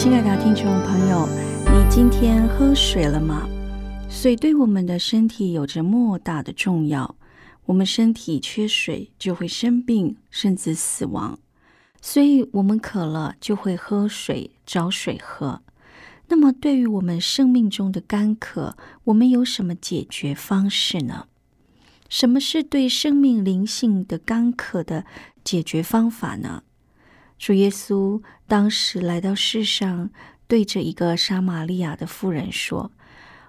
亲爱的听众朋友，你今天喝水了吗？水对我们的身体有着莫大的重要。我们身体缺水就会生病，甚至死亡。所以，我们渴了就会喝水，找水喝。那么，对于我们生命中的干渴，我们有什么解决方式呢？什么是对生命灵性的干渴的解决方法呢？主耶稣当时来到世上，对着一个撒玛利亚的妇人说：“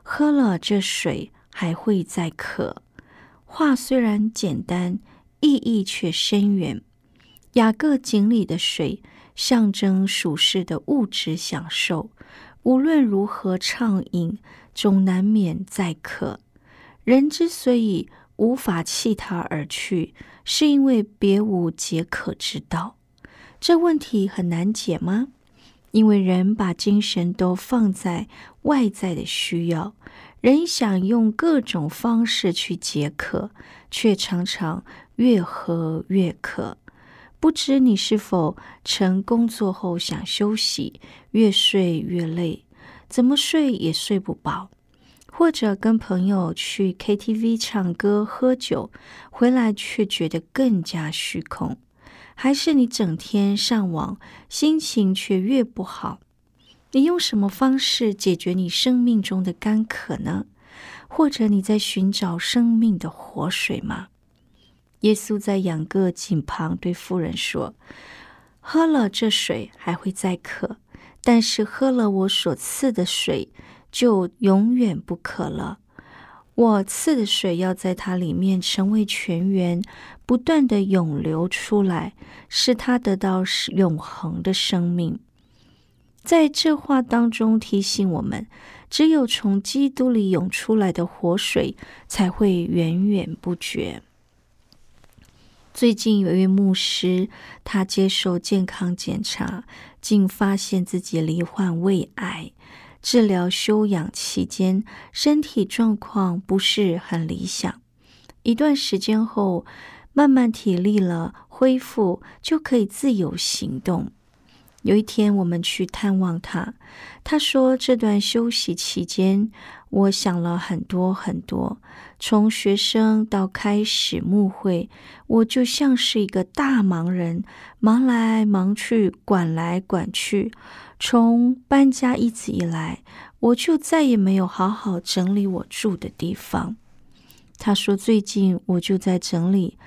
喝了这水还会再渴。”话虽然简单，意义却深远。雅各井里的水象征属世的物质享受，无论如何畅饮，总难免再渴。人之所以无法弃他而去，是因为别无解渴之道。这问题很难解吗？因为人把精神都放在外在的需要，人想用各种方式去解渴，却常常越喝越渴。不知你是否曾工作后想休息，越睡越累，怎么睡也睡不饱；或者跟朋友去 KTV 唱歌喝酒，回来却觉得更加虚空。还是你整天上网，心情却越不好。你用什么方式解决你生命中的干渴呢？或者你在寻找生命的活水吗？耶稣在养各井旁对妇人说：“喝了这水还会再渴，但是喝了我所赐的水，就永远不渴了。”我赐的水要在它里面成为泉源，不断的涌流出来，使它得到永恒的生命。在这话当中提醒我们，只有从基督里涌出来的活水才会源源不绝。最近有一位牧师，他接受健康检查，竟发现自己罹患胃癌。治疗休养期间，身体状况不是很理想。一段时间后，慢慢体力了，恢复就可以自由行动。有一天，我们去探望他，他说：“这段休息期间，我想了很多很多。从学生到开始牧会，我就像是一个大忙人，忙来忙去，管来管去。”从搬家一直以来，我就再也没有好好整理我住的地方。他说：“最近我就在整理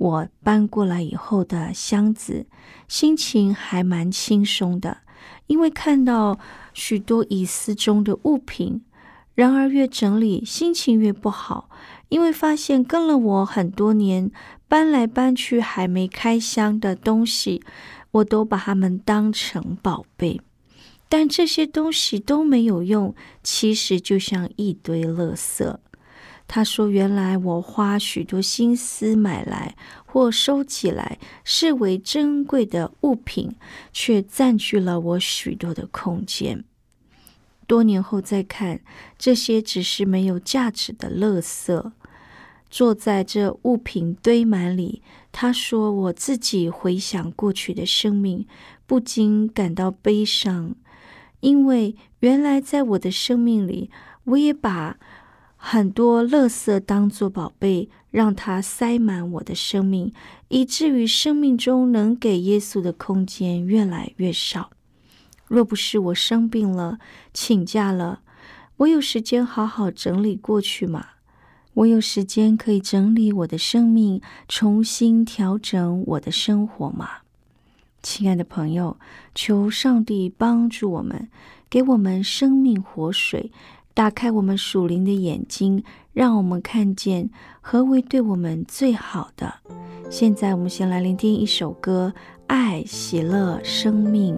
我搬过来以后的箱子，心情还蛮轻松的，因为看到许多遗失中的物品。然而越整理，心情越不好，因为发现跟了我很多年，搬来搬去还没开箱的东西，我都把它们当成宝贝。”但这些东西都没有用，其实就像一堆垃圾。他说：“原来我花许多心思买来或收起来视为珍贵的物品，却占据了我许多的空间。多年后再看，这些只是没有价值的垃圾。坐在这物品堆满里，他说：我自己回想过去的生命，不禁感到悲伤。”因为原来在我的生命里，我也把很多垃圾当做宝贝，让它塞满我的生命，以至于生命中能给耶稣的空间越来越少。若不是我生病了，请假了，我有时间好好整理过去吗？我有时间可以整理我的生命，重新调整我的生活吗？亲爱的朋友，求上帝帮助我们，给我们生命活水。打开我们属灵的眼睛，让我们看见何为对我们最好的。现在，我们先来聆听一首歌，《爱、喜乐、生命》。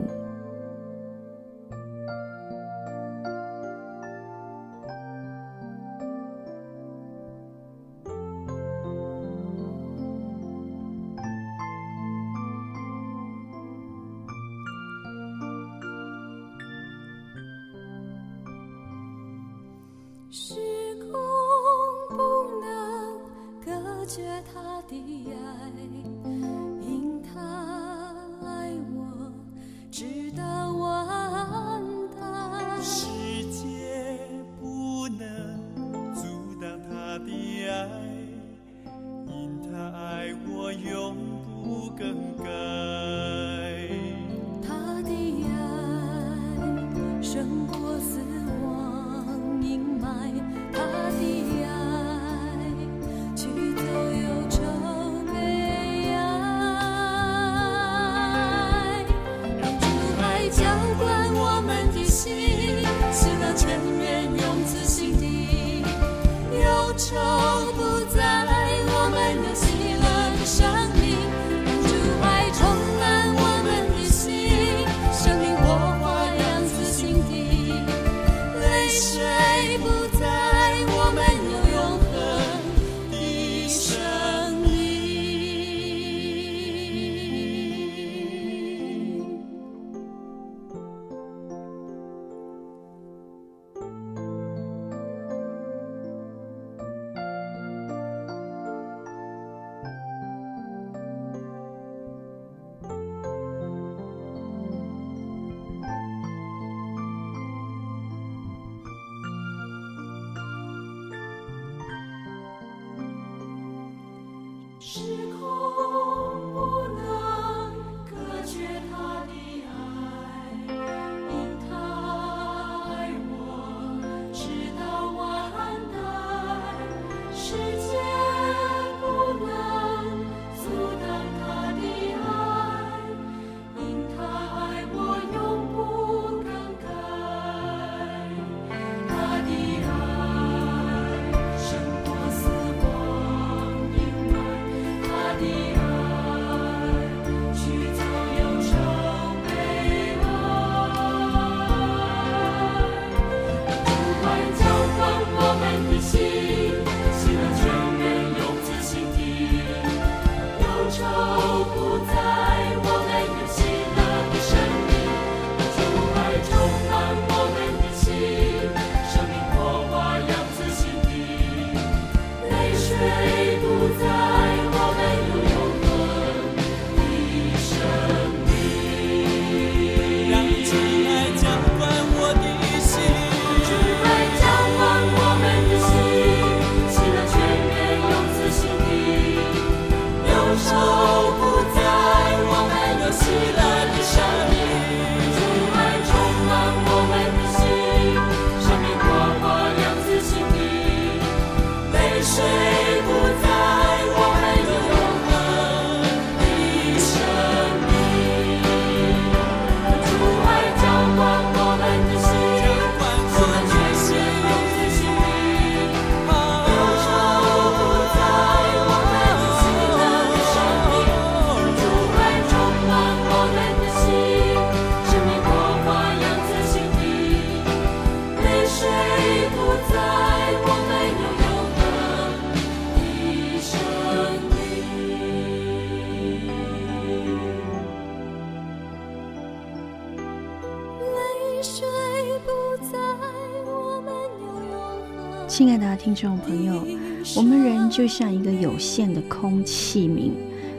众朋友，我们人就像一个有限的空气名，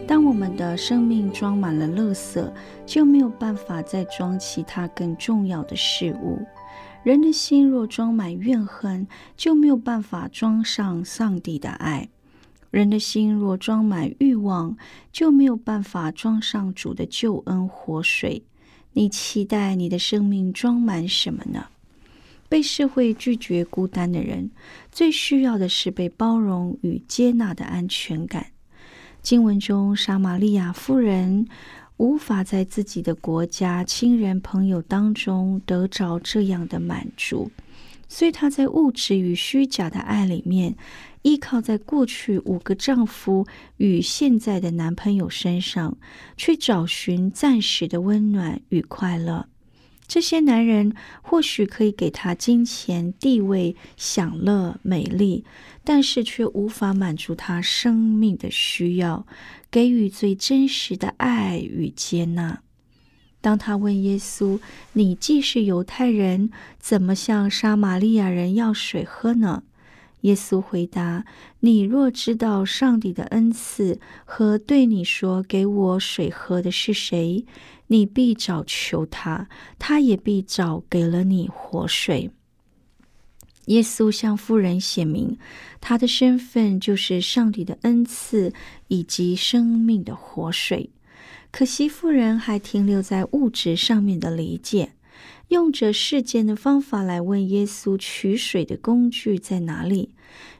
当我们的生命装满了垃圾，就没有办法再装其他更重要的事物。人的心若装满怨恨，就没有办法装上上帝的爱；人的心若装满欲望，就没有办法装上主的救恩活水。你期待你的生命装满什么呢？被社会拒绝、孤单的人，最需要的是被包容与接纳的安全感。经文中，撒玛利亚妇人无法在自己的国家、亲人、朋友当中得着这样的满足，所以她在物质与虚假的爱里面，依靠在过去五个丈夫与现在的男朋友身上，去找寻暂时的温暖与快乐。这些男人或许可以给她金钱、地位、享乐、美丽，但是却无法满足她生命的需要，给予最真实的爱与接纳。当他问耶稣：“你既是犹太人，怎么向撒玛利亚人要水喝呢？”耶稣回答：“你若知道上帝的恩赐和对你说‘给我水喝’的是谁，你必早求他，他也必早给了你活水。”耶稣向妇人显明，他的身份就是上帝的恩赐以及生命的活水。可惜妇人还停留在物质上面的理解。用着世间的方法来问耶稣取水的工具在哪里？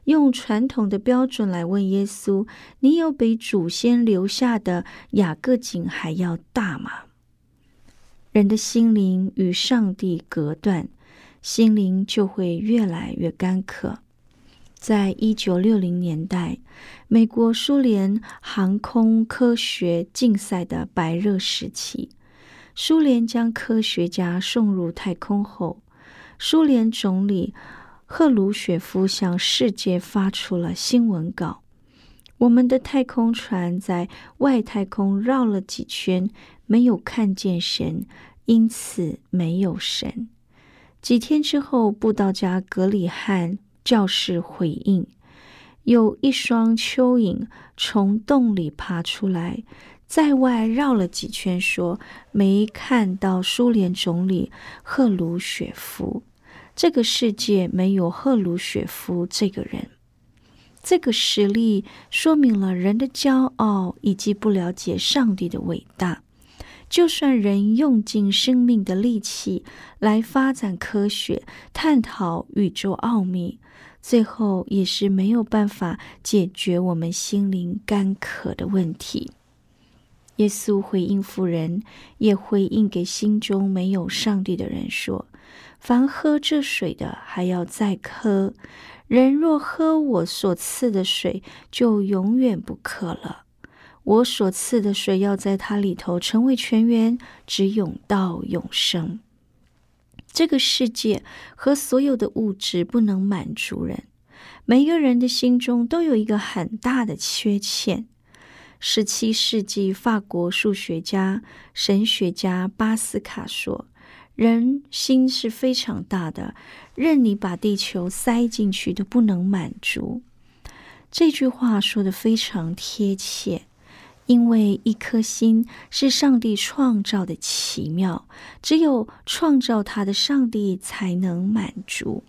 用传统的标准来问耶稣：“你有比祖先留下的雅各井还要大吗？”人的心灵与上帝隔断，心灵就会越来越干渴。在一九六零年代，美国苏联航空科学竞赛的白热时期。苏联将科学家送入太空后，苏联总理赫鲁雪夫向世界发出了新闻稿：“我们的太空船在外太空绕了几圈，没有看见神，因此没有神。”几天之后，布道家格里汉教士回应：“有一双蚯蚓从洞里爬出来。”在外绕了几圈，说没看到苏联总理赫鲁雪夫。这个世界没有赫鲁雪夫这个人。这个实例说明了人的骄傲以及不了解上帝的伟大。就算人用尽生命的力气来发展科学、探讨宇宙奥秘，最后也是没有办法解决我们心灵干渴的问题。耶稣回应妇人，也回应给心中没有上帝的人说：“凡喝这水的，还要再喝；人若喝我所赐的水，就永远不渴了。我所赐的水要在它里头成为泉源，直涌到永生。这个世界和所有的物质不能满足人，每个人的心中都有一个很大的缺陷。”十七世纪，法国数学家、神学家巴斯卡说：“人心是非常大的，任你把地球塞进去都不能满足。”这句话说的非常贴切，因为一颗心是上帝创造的奇妙，只有创造它的上帝才能满足。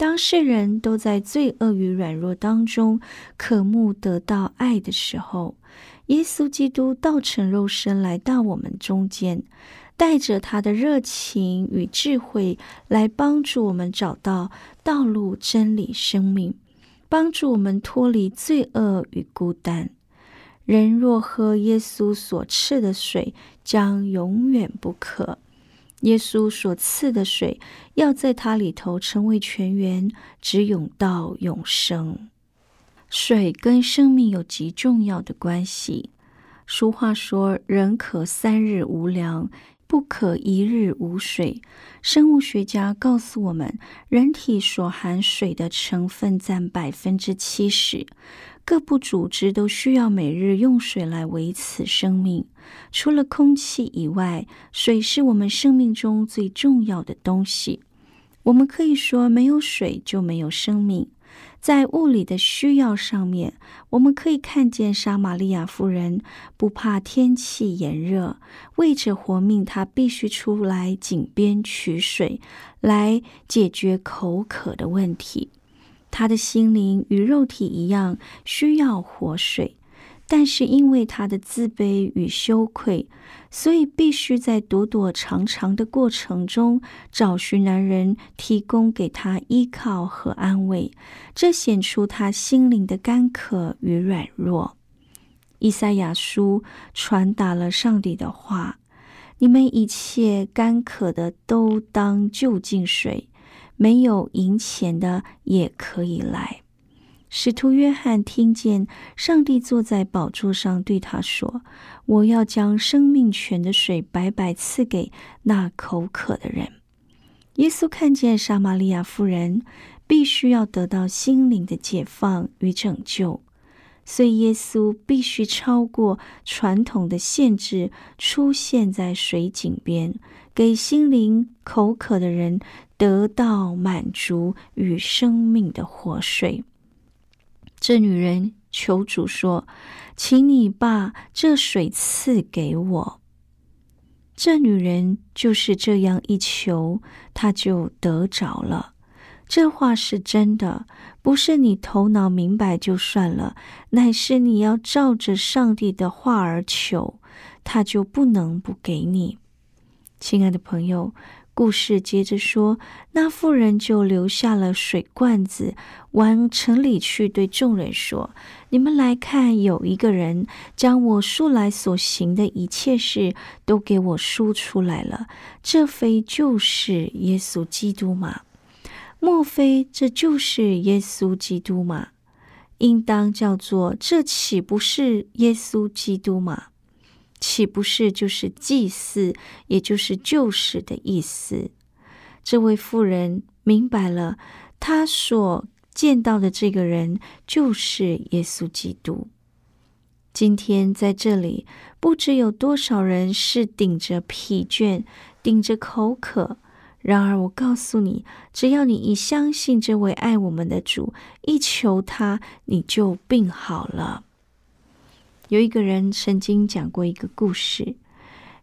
当世人都在罪恶与软弱当中渴慕得到爱的时候，耶稣基督道成肉身来到我们中间，带着他的热情与智慧来帮助我们找到道路、真理、生命，帮助我们脱离罪恶与孤单。人若喝耶稣所赐的水，将永远不渴。耶稣所赐的水要在它里头成为泉源，直涌到永生。水跟生命有极重要的关系。俗话说：“人可三日无粮，不可一日无水。”生物学家告诉我们，人体所含水的成分占百分之七十，各部组织都需要每日用水来维持生命。除了空气以外，水是我们生命中最重要的东西。我们可以说，没有水就没有生命。在物理的需要上面，我们可以看见撒玛利亚夫人不怕天气炎热，为着活命，她必须出来井边取水，来解决口渴的问题。她的心灵与肉体一样，需要活水。但是因为他的自卑与羞愧，所以必须在躲躲藏藏的过程中找寻男人提供给他依靠和安慰，这显出他心灵的干渴与软弱。以赛亚书传达了上帝的话：“你们一切干渴的都当就近水，没有银钱的也可以来。”使徒约翰听见上帝坐在宝座上对他说：“我要将生命泉的水白白赐给那口渴的人。”耶稣看见撒玛利亚妇人必须要得到心灵的解放与拯救，所以耶稣必须超过传统的限制，出现在水井边，给心灵口渴的人得到满足与生命的活水。这女人求主说：“请你把这水赐给我。”这女人就是这样一求，她就得着了。这话是真的，不是你头脑明白就算了，乃是你要照着上帝的话而求，他就不能不给你。亲爱的朋友。故事接着说，那妇人就留下了水罐子，往城里去，对众人说：“你们来看，有一个人将我素来所行的一切事都给我说出来了。这非就是耶稣基督吗？莫非这就是耶稣基督吗？应当叫做这岂不是耶稣基督吗？”岂不是就是祭祀，也就是救世的意思？这位妇人明白了，她所见到的这个人就是耶稣基督。今天在这里，不知有多少人是顶着疲倦、顶着口渴。然而，我告诉你，只要你一相信这位爱我们的主，一求他，你就病好了。有一个人曾经讲过一个故事，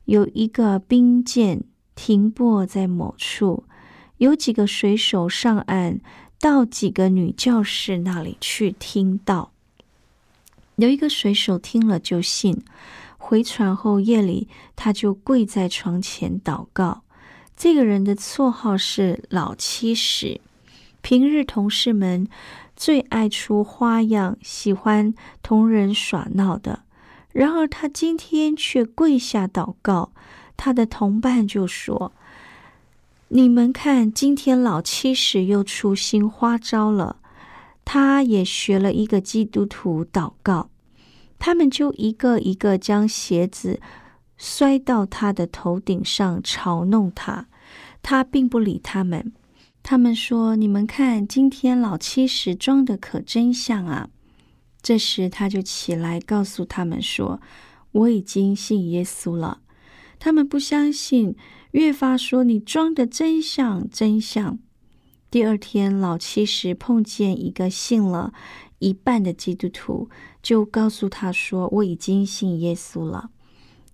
有一个兵舰停泊在某处，有几个水手上岸到几个女教士那里去听到。有一个水手听了就信，回船后夜里他就跪在床前祷告。这个人的绰号是老七十，平日同事们。最爱出花样，喜欢同人耍闹的。然而他今天却跪下祷告。他的同伴就说：“你们看，今天老七使又出新花招了。他也学了一个基督徒祷告。他们就一个一个将鞋子摔到他的头顶上，嘲弄他。他并不理他们。”他们说：“你们看，今天老七时装的可真像啊！”这时他就起来告诉他们说：“我已经信耶稣了。”他们不相信，越发说：“你装的真像，真像。”第二天，老七时碰见一个信了一半的基督徒，就告诉他说：“我已经信耶稣了。”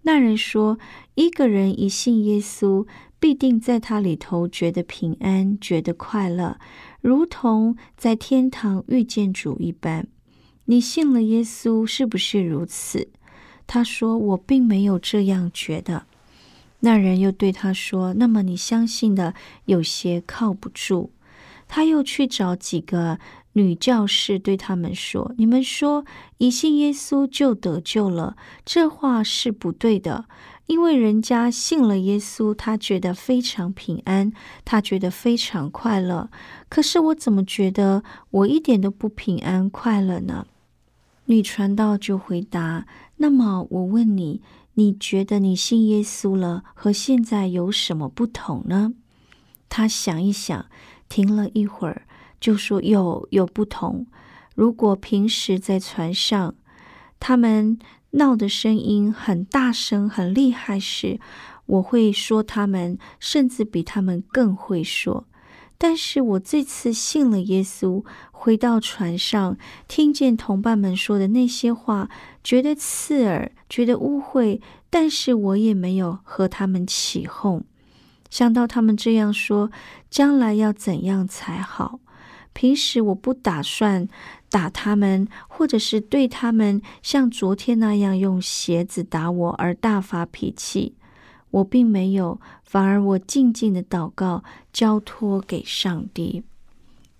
那人说：“一个人一信耶稣。”必定在他里头觉得平安，觉得快乐，如同在天堂遇见主一般。你信了耶稣，是不是如此？他说：“我并没有这样觉得。”那人又对他说：“那么你相信的有些靠不住。”他又去找几个女教士，对他们说：“你们说一信耶稣就得救了，这话是不对的。”因为人家信了耶稣，他觉得非常平安，他觉得非常快乐。可是我怎么觉得我一点都不平安快乐呢？女传道就回答：“那么我问你，你觉得你信耶稣了和现在有什么不同呢？”他想一想，停了一会儿，就说：“有有不同。如果平时在船上，他们……”闹的声音很大声、很厉害时，我会说他们，甚至比他们更会说。但是我这次信了耶稣，回到船上，听见同伴们说的那些话，觉得刺耳，觉得污秽，但是我也没有和他们起哄。想到他们这样说，将来要怎样才好？平时我不打算打他们，或者是对他们像昨天那样用鞋子打我而大发脾气。我并没有，反而我静静的祷告，交托给上帝。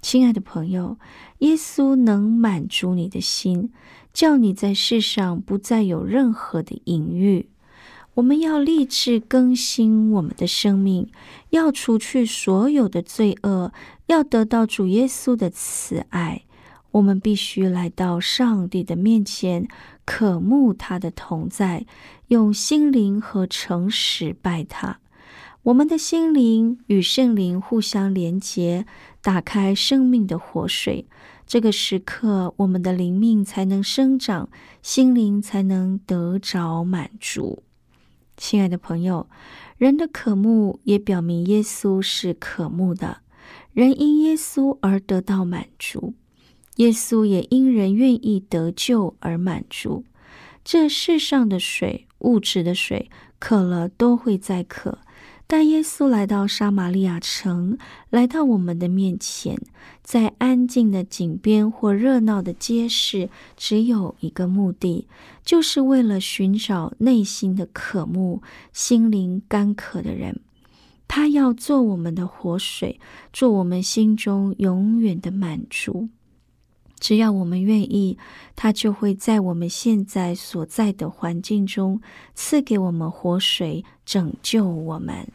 亲爱的朋友，耶稣能满足你的心，叫你在世上不再有任何的隐喻。我们要立志更新我们的生命，要除去所有的罪恶，要得到主耶稣的慈爱。我们必须来到上帝的面前，渴慕他的同在，用心灵和诚实拜他。我们的心灵与圣灵互相连结，打开生命的活水。这个时刻，我们的灵命才能生长，心灵才能得着满足。亲爱的朋友，人的渴慕也表明耶稣是渴慕的，人因耶稣而得到满足。耶稣也因人愿意得救而满足。这世上的水，物质的水，渴了都会再渴。但耶稣来到撒玛利亚城，来到我们的面前，在安静的井边或热闹的街市，只有一个目的，就是为了寻找内心的渴慕、心灵干渴的人。他要做我们的活水，做我们心中永远的满足。只要我们愿意，他就会在我们现在所在的环境中赐给我们活水，拯救我们。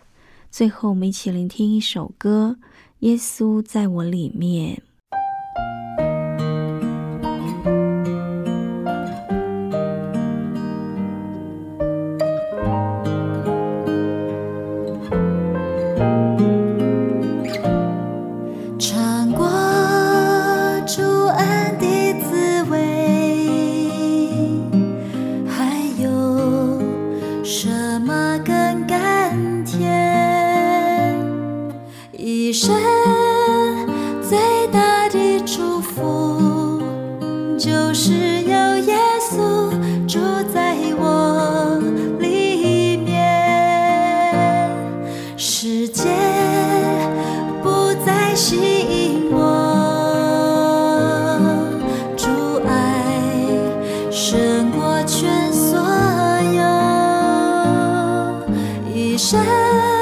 最后，我们一起聆听一首歌，《耶稣在我里面》。深。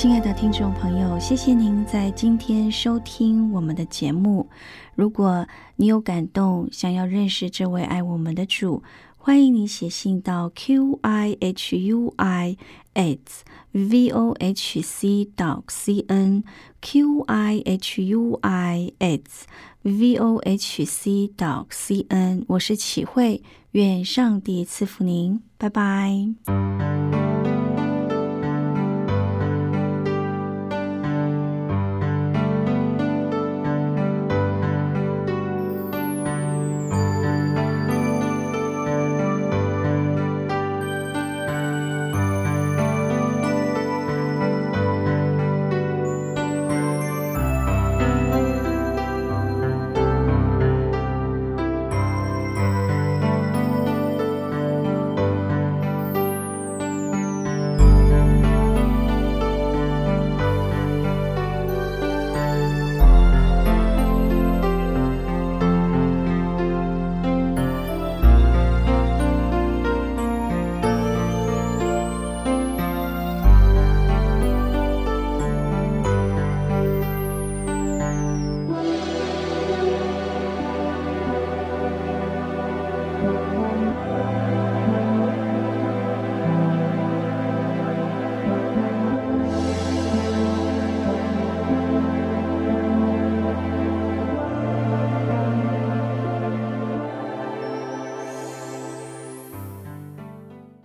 亲爱的听众朋友，谢谢您在今天收听我们的节目。如果你有感动，想要认识这位爱我们的主，欢迎你写信到 q i h u i at v o h c dot c n q i h u i at v o h c dot c n。我是启慧，愿上帝赐福您，拜拜。